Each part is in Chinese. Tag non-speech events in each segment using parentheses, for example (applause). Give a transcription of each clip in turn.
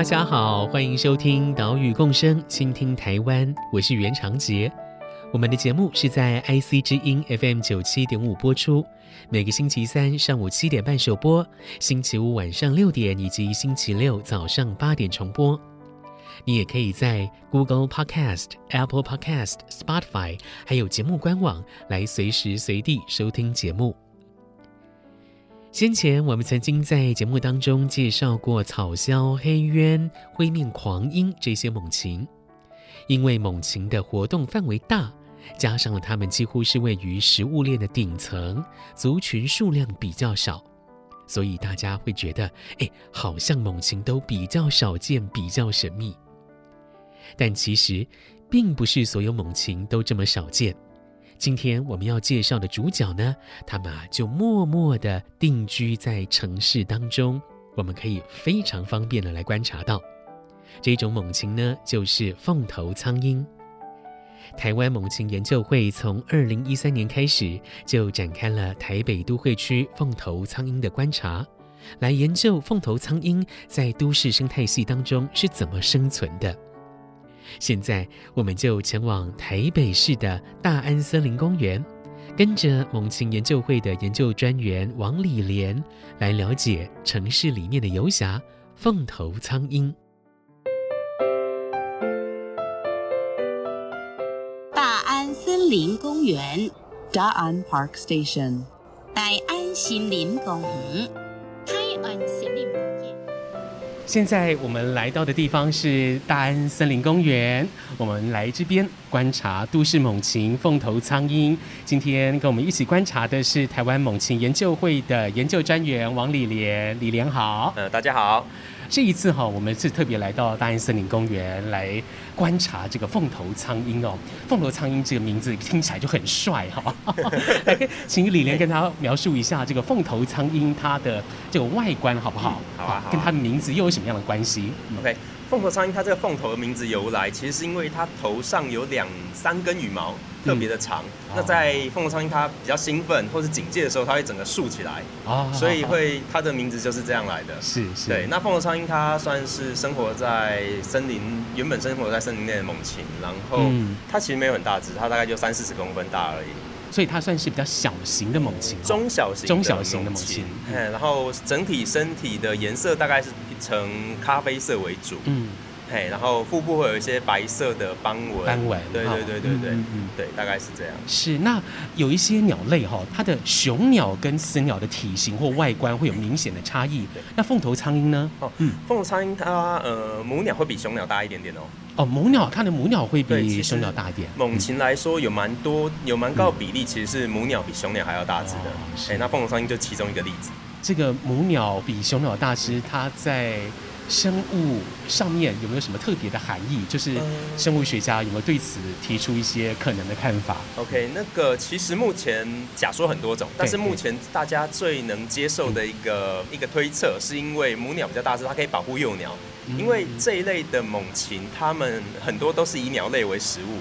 大家好，欢迎收听《岛屿共生，倾听台湾》，我是袁长杰。我们的节目是在 IC 之音 FM 九七点五播出，每个星期三上午七点半首播，星期五晚上六点以及星期六早上八点重播。你也可以在 Google Podcast、Apple Podcast、Spotify，还有节目官网来随时随地收听节目。先前我们曾经在节目当中介绍过草鸮、黑鸢、灰面狂鹰这些猛禽，因为猛禽的活动范围大，加上了它们几乎是位于食物链的顶层，族群数量比较少，所以大家会觉得，哎，好像猛禽都比较少见，比较神秘。但其实，并不是所有猛禽都这么少见。今天我们要介绍的主角呢，他们啊就默默地定居在城市当中，我们可以非常方便地来观察到。这种猛禽呢，就是凤头苍鹰。台湾猛禽研究会从二零一三年开始就展开了台北都会区凤头苍鹰的观察，来研究凤头苍鹰在都市生态系当中是怎么生存的。现在，我们就前往台北市的大安森林公园，跟着猛禽研究会的研究专员王礼莲来了解城市里面的游侠——凤头苍鹰。大安森林公园，大安 Park Station，大安森林公园，大安森林。现在我们来到的地方是大安森林公园，我们来这边观察都市猛禽凤头苍鹰。今天跟我们一起观察的是台湾猛禽研究会的研究专员王李莲，李莲好。呃，大家好。这一次哈，我们是特别来到大安森林公园来观察这个凤头苍鹰哦。凤头苍鹰这个名字听起来就很帅哈。(laughs) 来，请李莲跟他描述一下这个凤头苍鹰它的这个外观好不好？嗯、好啊。跟它的名字又有什么样的关系？OK。凤头苍鹰，它这个凤头的名字由来，其实是因为它头上有两三根羽毛特别的长。嗯、那在凤凰苍鹰它比较兴奋或是警戒的时候，它会整个竖起来，啊、所以会它的名字就是这样来的。是是。对，那凤凰苍鹰它算是生活在森林，原本生活在森林内的猛禽，然后它其实没有很大只，它大概就三四十公分大而已。所以它算是比较小型的猛禽，中小型中小型的猛禽。嗯，然后整体身体的颜色大概是呈咖啡色为主。嗯。嘿，然后腹部会有一些白色的斑纹，斑纹，对对对对对，嗯嗯，对，大概是这样。是，那有一些鸟类哈，它的雄鸟跟雌鸟的体型或外观会有明显的差异。对，那凤头苍鹰呢？哦，嗯，凤头苍鹰它呃母鸟会比雄鸟大一点点哦。哦，母鸟它的母鸟会比雄鸟大一点。猛禽来说有蛮多有蛮高的比例，其实是母鸟比雄鸟还要大只的。哎，那凤头苍鹰就其中一个例子。这个母鸟比雄鸟大只，它在。生物上面有没有什么特别的含义？就是生物学家有没有对此提出一些可能的看法？OK，那个其实目前假说很多种，但是目前大家最能接受的一个一个推测，是因为母鸟比较大只，它可以保护幼鸟。因为这一类的猛禽，它们很多都是以鸟类为食物，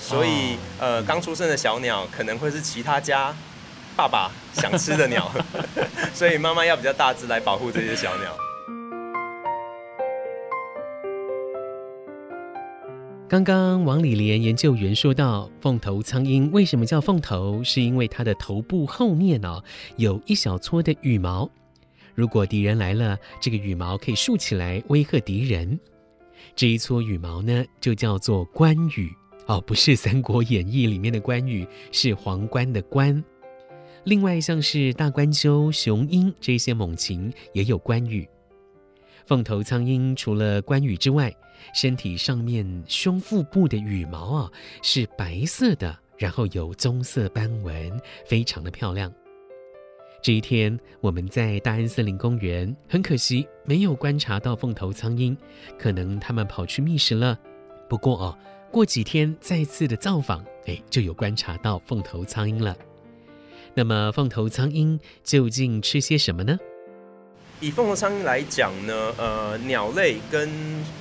所以呃，刚出生的小鸟可能会是其他家爸爸想吃的鸟，(laughs) 所以妈妈要比较大只来保护这些小鸟。刚刚王礼莲研究员说到，凤头苍鹰为什么叫凤头？是因为它的头部后面呢、哦、有一小撮的羽毛，如果敌人来了，这个羽毛可以竖起来威吓敌人。这一撮羽毛呢，就叫做冠羽哦，不是《三国演义》里面的关羽，是皇冠的冠。另外，像是大冠鷲、雄鹰这些猛禽也有关羽。凤头苍鹰除了冠羽之外，身体上面胸腹部的羽毛啊是白色的然后有棕色斑纹，非常的漂亮。这一天，我们在大安森林公园，很可惜没有观察到凤头苍鹰，可能它们跑去觅食了。不过哦，过几天再次的造访，哎，就有观察到凤头苍鹰了。那么，凤头苍鹰究竟吃些什么呢？以凤凰苍鹰来讲呢，呃，鸟类跟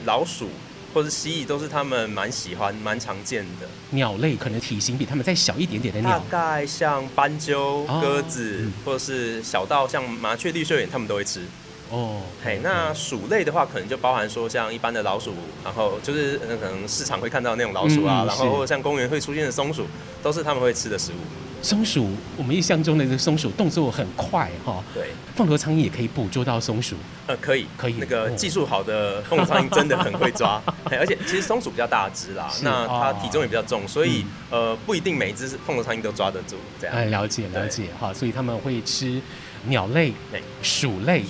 老鼠。或者蜥蜴都是他们蛮喜欢、蛮常见的鸟类，可能体型比他们再小一点点的鸟，大概像斑鸠、哦、鸽子，嗯、或者是小到像麻雀、绿绣眼，他们都会吃。哦，嘿，那鼠类的话，可能就包含说像一般的老鼠，然后就是可能市场会看到那种老鼠啊，嗯、然后或者像公园会出现的松鼠，都是他们会吃的食物。松鼠，我们印象中的这个松鼠动作很快哈。对，凤头苍蝇也可以捕捉到松鼠。呃，可以，可以。那个技术好的凤头苍蝇真的很会抓，(laughs) 而且其实松鼠比较大只啦，那它体重也比较重，所以、嗯、呃不一定每一只凤头苍蝇都抓得住。这样。哎，了解了解哈，所以他们会吃。鸟类、鼠类，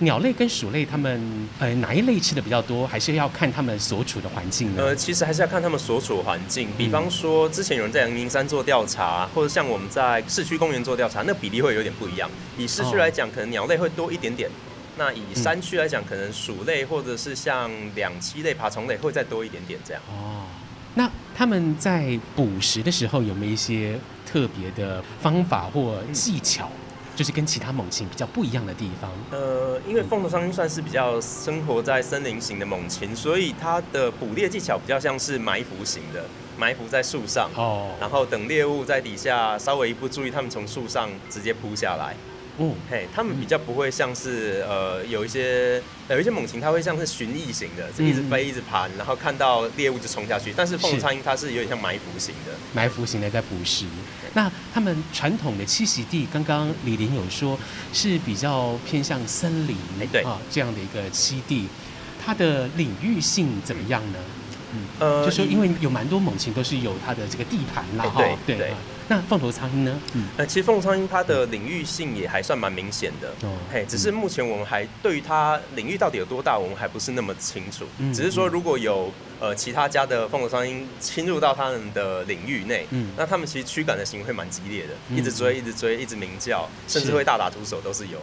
鸟类跟鼠类，它们呃哪一类吃的比较多？还是要看它们所处的环境呢？呃，其实还是要看它们所处的环境。比方说，之前有人在阳明山做调查，或者像我们在市区公园做调查，那比例会有点不一样。以市区来讲，可能鸟类会多一点点；那以山区来讲，可能鼠类或者是像两栖类、爬虫类会再多一点点这样。哦，那他们在捕食的时候有没有一些特别的方法或技巧？嗯就是跟其他猛禽比较不一样的地方。呃，因为凤头苍鹰算是比较生活在森林型的猛禽，所以它的捕猎技巧比较像是埋伏型的，埋伏在树上，哦，然后等猎物在底下稍微一不注意，它们从树上直接扑下来。嗯，嘿，他们比较不会像是呃有一些有一些猛禽，它会像是巡弋型的，是一直飞一直盘，然后看到猎物就冲下去。但是凤苍鹰它是有点像埋伏型的，埋伏型的在捕食。那他们传统的栖息地，刚刚李林有说是比较偏向森林，对啊这样的一个栖地，它的领域性怎么样呢？嗯，呃，就说因为有蛮多猛禽都是有它的这个地盘啦，哈，对对。那凤头苍鹰呢？嗯，呃，其实凤头苍鹰它的领域性也还算蛮明显的，哦，嘿，只是目前我们还对于它领域到底有多大，我们还不是那么清楚。嗯，只是说如果有呃其他家的凤头苍鹰侵入到他们的领域内，嗯，那他们其实驱赶的行为会蛮激烈的，一直追，一直追，一直鸣叫，甚至会大打出手都是有。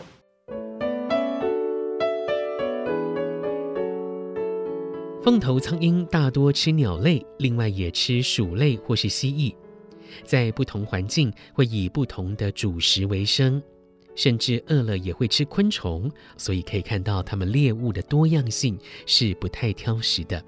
凤头苍鹰大多吃鸟类，另外也吃鼠类或是蜥蜴。在不同环境会以不同的主食为生，甚至饿了也会吃昆虫，所以可以看到它们猎物的多样性是不太挑食的。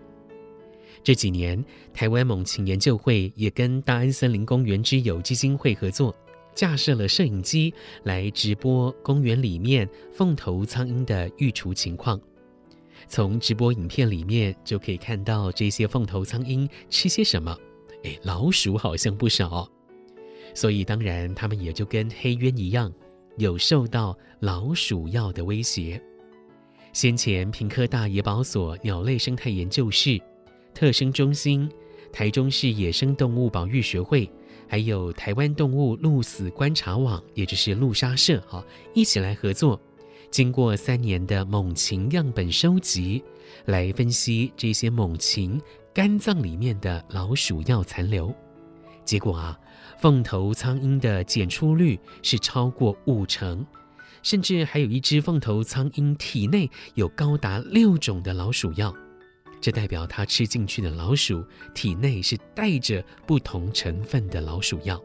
这几年，台湾猛禽研究会也跟大安森林公园之友基金会合作，架设了摄影机来直播公园里面凤头苍鹰的育雏情况。从直播影片里面就可以看到这些凤头苍鹰吃些什么。哎，老鼠好像不少，所以当然它们也就跟黑鸢一样，有受到老鼠药的威胁。先前屏科大野保所鸟类生态研究室、特生中心、台中市野生动物保育学会，还有台湾动物鹿死观察网，也就是鹿杀社，哈，一起来合作，经过三年的猛禽样本收集，来分析这些猛禽。肝脏里面的老鼠药残留，结果啊，凤头苍鹰的检出率是超过五成，甚至还有一只凤头苍鹰体内有高达六种的老鼠药，这代表它吃进去的老鼠体内是带着不同成分的老鼠药。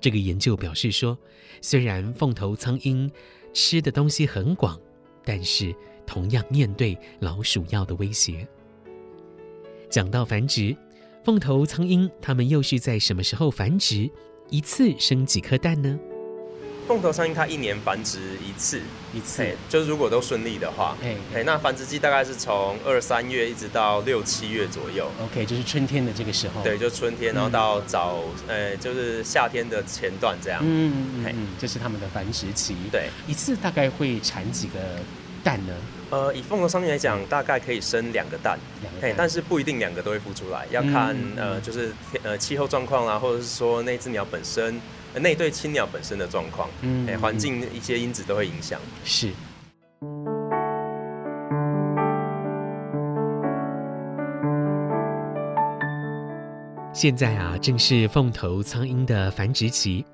这个研究表示说，虽然凤头苍鹰吃的东西很广，但是同样面对老鼠药的威胁。讲到繁殖，凤头苍鹰它们又是在什么时候繁殖？一次生几颗蛋呢？凤头苍鹰它一年繁殖一次，一次，就是如果都顺利的话，哎哎，那繁殖季大概是从二三月一直到六七月左右。OK，就是春天的这个时候。对，就春天，然后到早，呃，就是夏天的前段这样。嗯嗯嗯，这是他们的繁殖期。对，一次大概会产几个蛋呢？呃，以凤头苍鹰来讲，大概可以生两个蛋，嘿，但是不一定两个都会孵出来，要看、嗯、呃，就是呃气候状况啦，或者是说那只鸟本身，呃、那对青鸟本身的状况，嗯，哎，环境一些因子都会影响。是。现在啊，正是凤头苍鹰的繁殖期。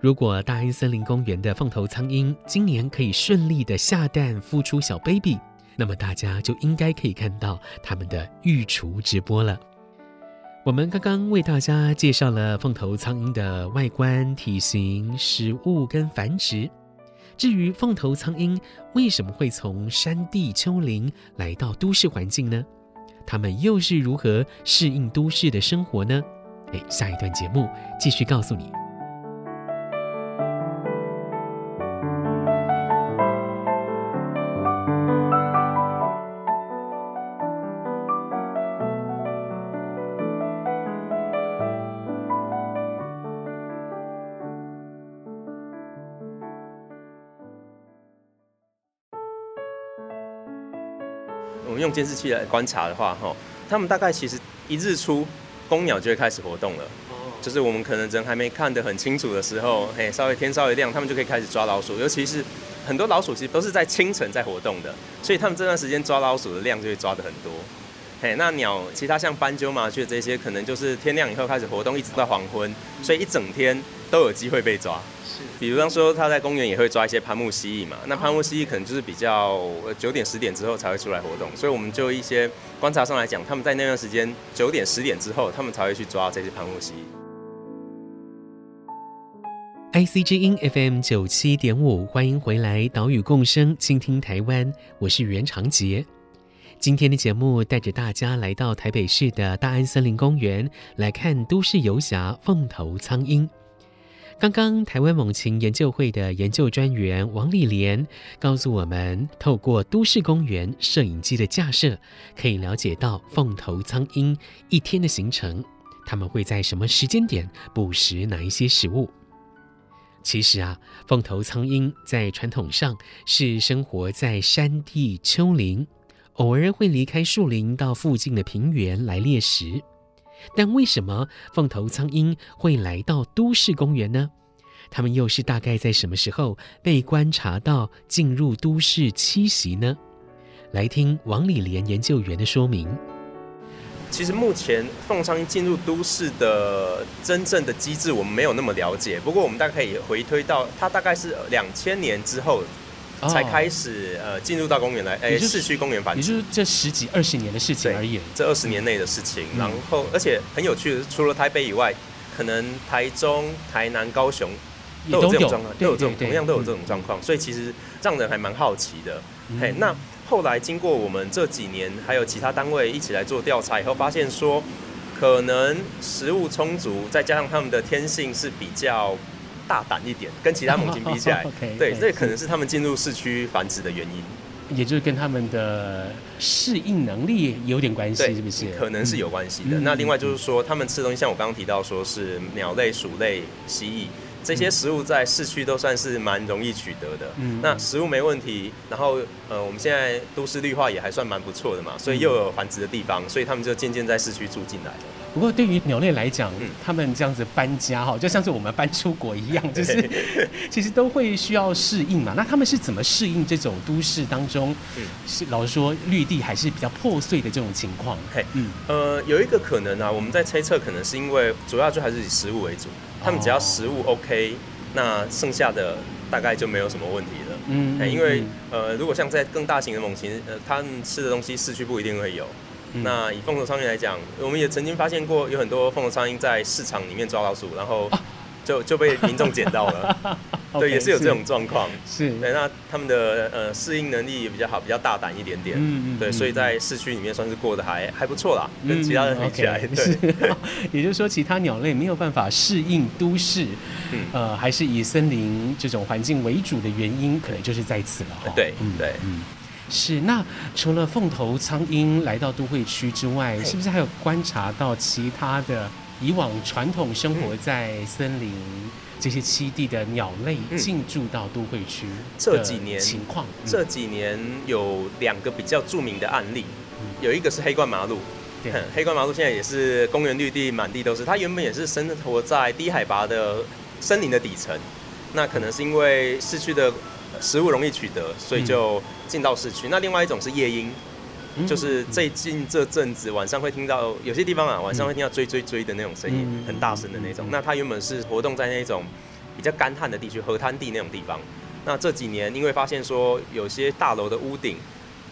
如果大安森林公园的凤头苍鹰今年可以顺利的下蛋孵出小 baby，那么大家就应该可以看到他们的育雏直播了。我们刚刚为大家介绍了凤头苍蝇的外观、体型、食物跟繁殖。至于凤头苍蝇为什么会从山地丘陵来到都市环境呢？它们又是如何适应都市的生活呢？诶，下一段节目继续告诉你。用监视器来观察的话，哈，他们大概其实一日出，公鸟就会开始活动了。就是我们可能人还没看得很清楚的时候，嘿，稍微天稍微亮，他们就可以开始抓老鼠。尤其是很多老鼠其实都是在清晨在活动的，所以他们这段时间抓老鼠的量就会抓的很多。嘿，那鸟其他像斑鸠、麻雀这些，可能就是天亮以后开始活动，一直到黄昏，所以一整天都有机会被抓。比如说，他在公园也会抓一些攀木蜥蜴嘛。那攀木蜥蜴可能就是比较九点十点之后才会出来活动，所以我们就一些观察上来讲，他们在那段时间九点十点之后，他们才会去抓这些攀木蜥蜴。IC 之音 FM 九七点五，欢迎回来，岛屿共生，倾听台湾，我是袁长杰。今天的节目带着大家来到台北市的大安森林公园，来看都市游侠凤头苍鹰。刚刚台湾猛禽研究会的研究专员王丽莲告诉我们，透过都市公园摄影机的架设，可以了解到凤头苍鹰一天的行程，他们会在什么时间点捕食哪一些食物。其实啊，凤头苍鹰在传统上是生活在山地丘陵，偶尔会离开树林到附近的平原来猎食。但为什么凤头苍鹰会来到都市公园呢？它们又是大概在什么时候被观察到进入都市栖息呢？来听王礼莲研究员的说明。其实目前凤苍鹰进入都市的真正的机制，我们没有那么了解。不过我们大概可以回推到它大概是两千年之后。才开始呃进入到公园来，哎、就是，市区公园繁殖，也就是这十几二十年的事情而已。这二十年内的事情，嗯、然后而且很有趣的是，除了台北以外，可能台中、台南、高雄都有。这种状况，都有这种同样都有这种状况，所以其实让人还蛮好奇的。嘿、嗯，那后来经过我们这几年还有其他单位一起来做调查以后，发现说，可能食物充足，再加上他们的天性是比较。大胆一点，跟其他猛禽比起来，(laughs) okay, 对，这可能是他们进入市区繁殖的原因，也就是跟他们的适应能力有点关系，是不是？可能是有关系的、嗯。那另外就是说，他们吃东西，像我刚刚提到，说是鸟类、鼠类、蜥蜴这些食物，在市区都算是蛮容易取得的。嗯，那食物没问题，然后呃，我们现在都市绿化也还算蛮不错的嘛，所以又有繁殖的地方，所以他们就渐渐在市区住进来了。不过，对于鸟类来讲，嗯，他们这样子搬家哈，就像是我们搬出国一样，(laughs) 就是其实都会需要适应嘛。那他们是怎么适应这种都市当中，嗯，是老实说绿地还是比较破碎的这种情况？嘿，嗯，呃，有一个可能啊，我们在猜测，可能是因为主要就还是以食物为主，他们只要食物 OK，那剩下的大概就没有什么问题了。嗯，嗯，因为呃，如果像在更大型的猛禽，呃，他们吃的东西市区不一定会有。嗯、那以凤头苍蝇来讲，我们也曾经发现过有很多凤头苍蝇在市场里面抓老鼠，然后就就被民众捡到了。(laughs) 对，也是有这种状况。是，对，那他们的呃适应能力也比较好，比较大胆一点点。嗯嗯。对，所以在市区里面算是过得还还不错啦，跟其他人比起来。对。是 (laughs) 也就是说，其他鸟类没有办法适应都市，嗯，呃，还是以森林这种环境为主的原因，可能就是在此了。对，嗯，对，嗯。是，那除了凤头苍鹰来到都会区之外，是不是还有观察到其他的以往传统生活在森林这些栖地的鸟类进驻到都会区？这几年情况，这几年有两个比较著名的案例，有一个是黑冠麻鹭，对，黑冠麻鹭现在也是公园绿地满地都是，它原本也是生活在低海拔的森林的底层，那可能是因为市区的。食物容易取得，所以就进到市区，嗯。那另外一种是夜莺，就是最近这阵子晚上会听到有些地方啊，晚上会听到追追追的那种声音，很大声的那种。那它原本是活动在那种比较干旱的地区，河滩地那种地方。那这几年因为发现说有些大楼的屋顶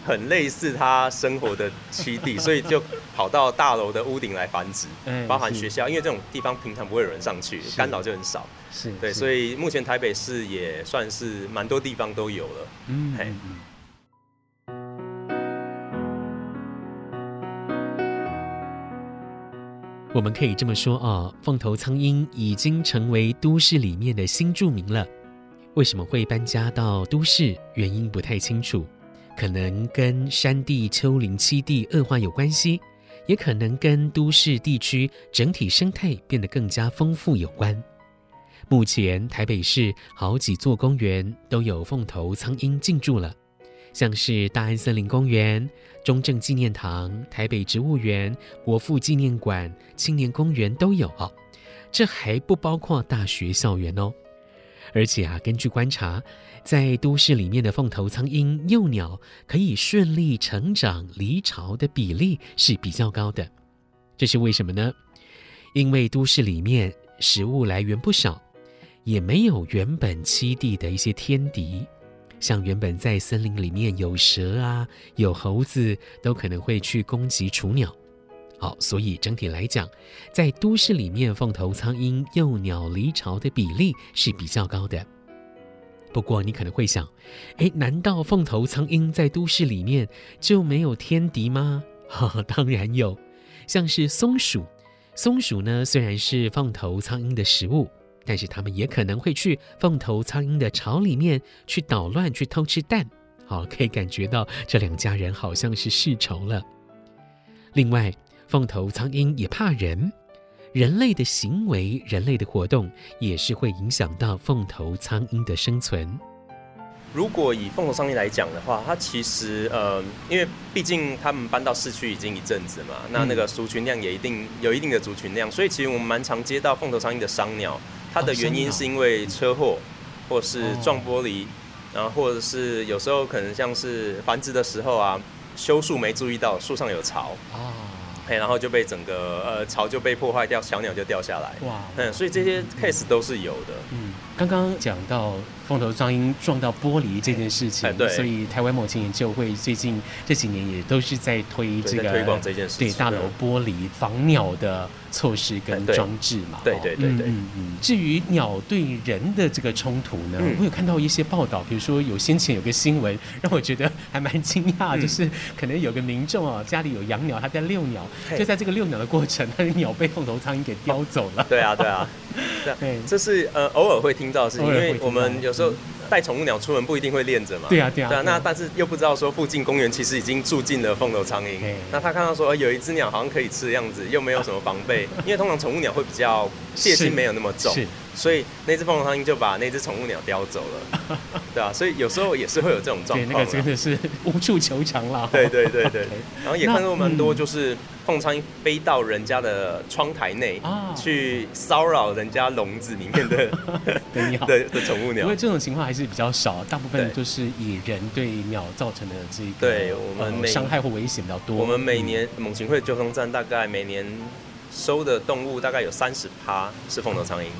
很类似它生活的栖地，所以就跑到大楼的屋顶来繁殖，包含学校，因为这种地方平常不会有人上去，干扰就很少。是对，所以目前台北市也算是蛮多地方都有了。嗯，嘿。我们可以这么说啊，凤头苍鹰已经成为都市里面的新住民了。为什么会搬家到都市？原因不太清楚，可能跟山地丘陵栖地恶化有关系，也可能跟都市地区整体生态变得更加丰富有关。目前台北市好几座公园都有凤头苍鹰进驻了，像是大安森林公园、中正纪念堂、台北植物园、国父纪念馆、青年公园都有哦。这还不包括大学校园哦。而且啊，根据观察，在都市里面的凤头苍鹰幼鸟可以顺利成长离巢的比例是比较高的。这是为什么呢？因为都市里面食物来源不少，也没有原本栖地的一些天敌，像原本在森林里面有蛇啊、有猴子，都可能会去攻击雏鸟。好，所以整体来讲，在都市里面，凤头苍鹰幼鸟离巢的比例是比较高的。不过你可能会想，诶，难道凤头苍鹰在都市里面就没有天敌吗？(laughs) 哈、哦，当然有，像是松鼠。松鼠呢，虽然是凤头苍鹰的食物，但是他们也可能会去凤头苍鹰的巢里面去捣乱，去偷吃蛋。好，可以感觉到这两家人好像是世仇了。另外，凤头苍鹰也怕人，人类的行为、人类的活动也是会影响到凤头苍鹰的生存。如果以凤头苍鹰来讲的话，它其实呃，因为毕竟他们搬到市区已经一阵子嘛，那那个族群量也一定有一定的族群量，所以其实我们蛮常接到凤头苍鹰的伤鸟，它的原因是因为车祸，或是撞玻璃，然后或者是有时候可能像是繁殖的时候啊，修树没注意到树上有巢啊然后就被整个呃巢就被破坏掉，小鸟就掉下来。哇，嗯，所以这些 case 都是有的。嗯，刚刚讲到。凤头苍鹰撞到玻璃这件事情，欸、对，所以台湾猛禽研究会最近这几年也都是在推这个推广这件事情，对大楼玻璃防鸟的措施跟装置嘛。对对对对。嗯嗯。至于鸟对人的这个冲突呢，嗯、我有看到一些报道，比如说有先前有个新闻让我觉得还蛮惊讶，嗯、就是可能有个民众啊家里有养鸟，他在遛鸟，就在这个遛鸟的过程，他的鸟被凤头苍蝇给叼走了。对啊对啊。(laughs) 对，这是呃偶尔会听到的事情，因为我们有时候带宠物鸟出门不一定会练着嘛。对啊，对啊。对啊，那但是又不知道说附近公园其实已经住进了凤头苍蝇。那他看到说有一只鸟好像可以吃的样子，又没有什么防备，(laughs) 因为通常宠物鸟会比较戒心没有那么重，所以那只凤凰苍鹰就把那只宠物鸟叼走了。(laughs) 对啊，所以有时候也是会有这种状况。那个真的是无处求偿了。对对对 (laughs) 对。然后也看过蛮多就是。凤苍鹰飞到人家的窗台内，啊、去骚扰人家笼子里面的 (laughs) 鸟的的宠物鸟。因为这种情况还是比较少，大部分就是以人对鸟造成的这个对我们伤害或危险比较多。我们每年猛禽会救生站大概每年收的动物大概有三十趴是凤头苍鹰。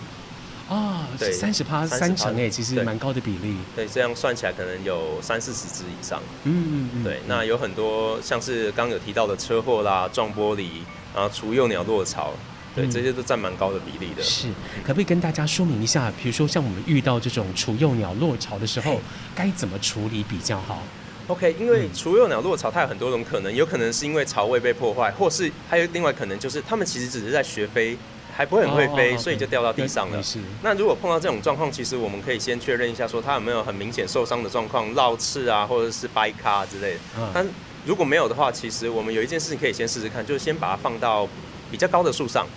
啊，对，三十趴三成哎，其实蛮高的比例。对，这样算起来可能有三四十只以上。嗯嗯嗯。对，那有很多像是刚有提到的车祸啦、撞玻璃，然后雏幼鸟落巢，对，这些都占蛮高的比例的。是，可不可以跟大家说明一下，比如说像我们遇到这种雏幼鸟落巢的时候，该怎么处理比较好？OK，因为雏幼鸟落巢，它有很多种可能，有可能是因为巢位被破坏，或是还有另外可能就是它们其实只是在学飞。还不会很会飞，所以就掉到地上了。那如果碰到这种状况，其实我们可以先确认一下，说它有没有很明显受伤的状况，落刺啊，或者是掰咖之类的。但如果没有的话，其实我们有一件事情可以先试试看，就是先把它放到比较高的树上，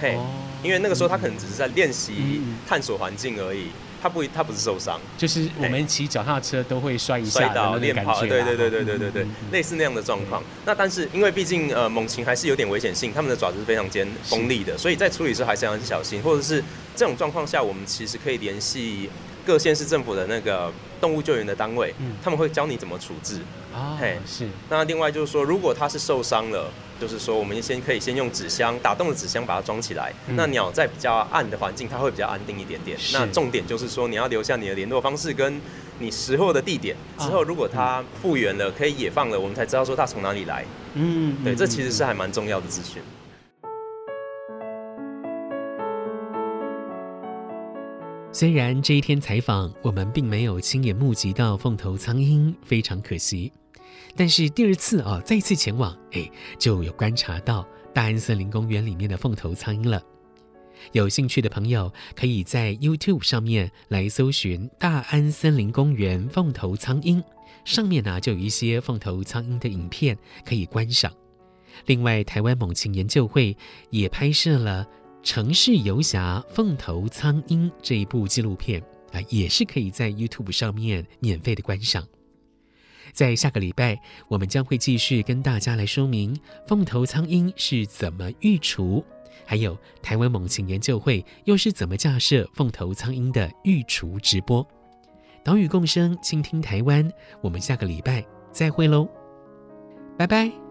嘿，因为那个时候它可能只是在练习探索环境而已。它不，他不是受伤，就是我们骑脚踏车都会摔一下的那种感觉，对对对对对对对，类似那样的状况。那但是因为毕竟呃猛禽还是有点危险性，它们的爪子是非常尖锋利的，所以在处理时候还是要很小心。或者是这种状况下，我们其实可以联系各县市政府的那个动物救援的单位，他们会教你怎么处置。啊，嘿，是。那另外就是说，如果它是受伤了，就是说我们先可以先用纸箱打洞的纸箱把它装起来。嗯、那鸟在比较暗的环境，它会比较安定一点点。那重点就是说，你要留下你的联络方式跟你时候的地点。之后如果它复原了，可以野放了，我们才知道说它从哪里来。嗯，对，这其实是还蛮重要的资讯。虽然这一天采访我们并没有亲眼目击到凤头苍鹰，非常可惜。但是第二次啊，再次前往，哎，就有观察到大安森林公园里面的凤头苍鹰了。有兴趣的朋友可以在 YouTube 上面来搜寻“大安森林公园凤头苍鹰”，上面呢就有一些凤头苍鹰的影片可以观赏。另外，台湾猛禽研究会也拍摄了。城市游侠凤头苍鹰这一部纪录片啊，也是可以在 YouTube 上面免费的观赏。在下个礼拜，我们将会继续跟大家来说明凤头苍鹰是怎么育雏，还有台湾猛禽研究会又是怎么架设凤头苍鹰的育雏直播。岛屿共生，倾听台湾，我们下个礼拜再会喽，拜拜。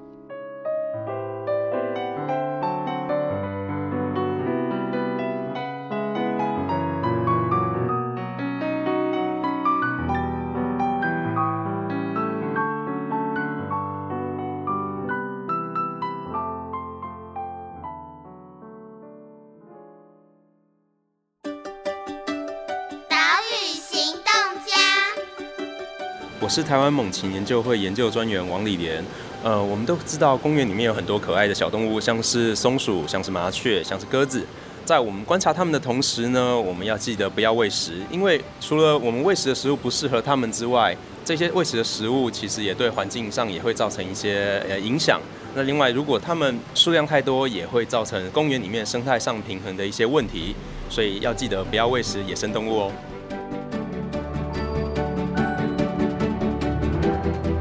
是台湾猛禽研究会研究专员王礼莲。呃，我们都知道公园里面有很多可爱的小动物，像是松鼠，像是麻雀，像是鸽子。在我们观察它们的同时呢，我们要记得不要喂食，因为除了我们喂食的食物不适合它们之外，这些喂食的食物其实也对环境上也会造成一些呃影响。那另外，如果它们数量太多，也会造成公园里面生态上平衡的一些问题。所以要记得不要喂食野生动物哦。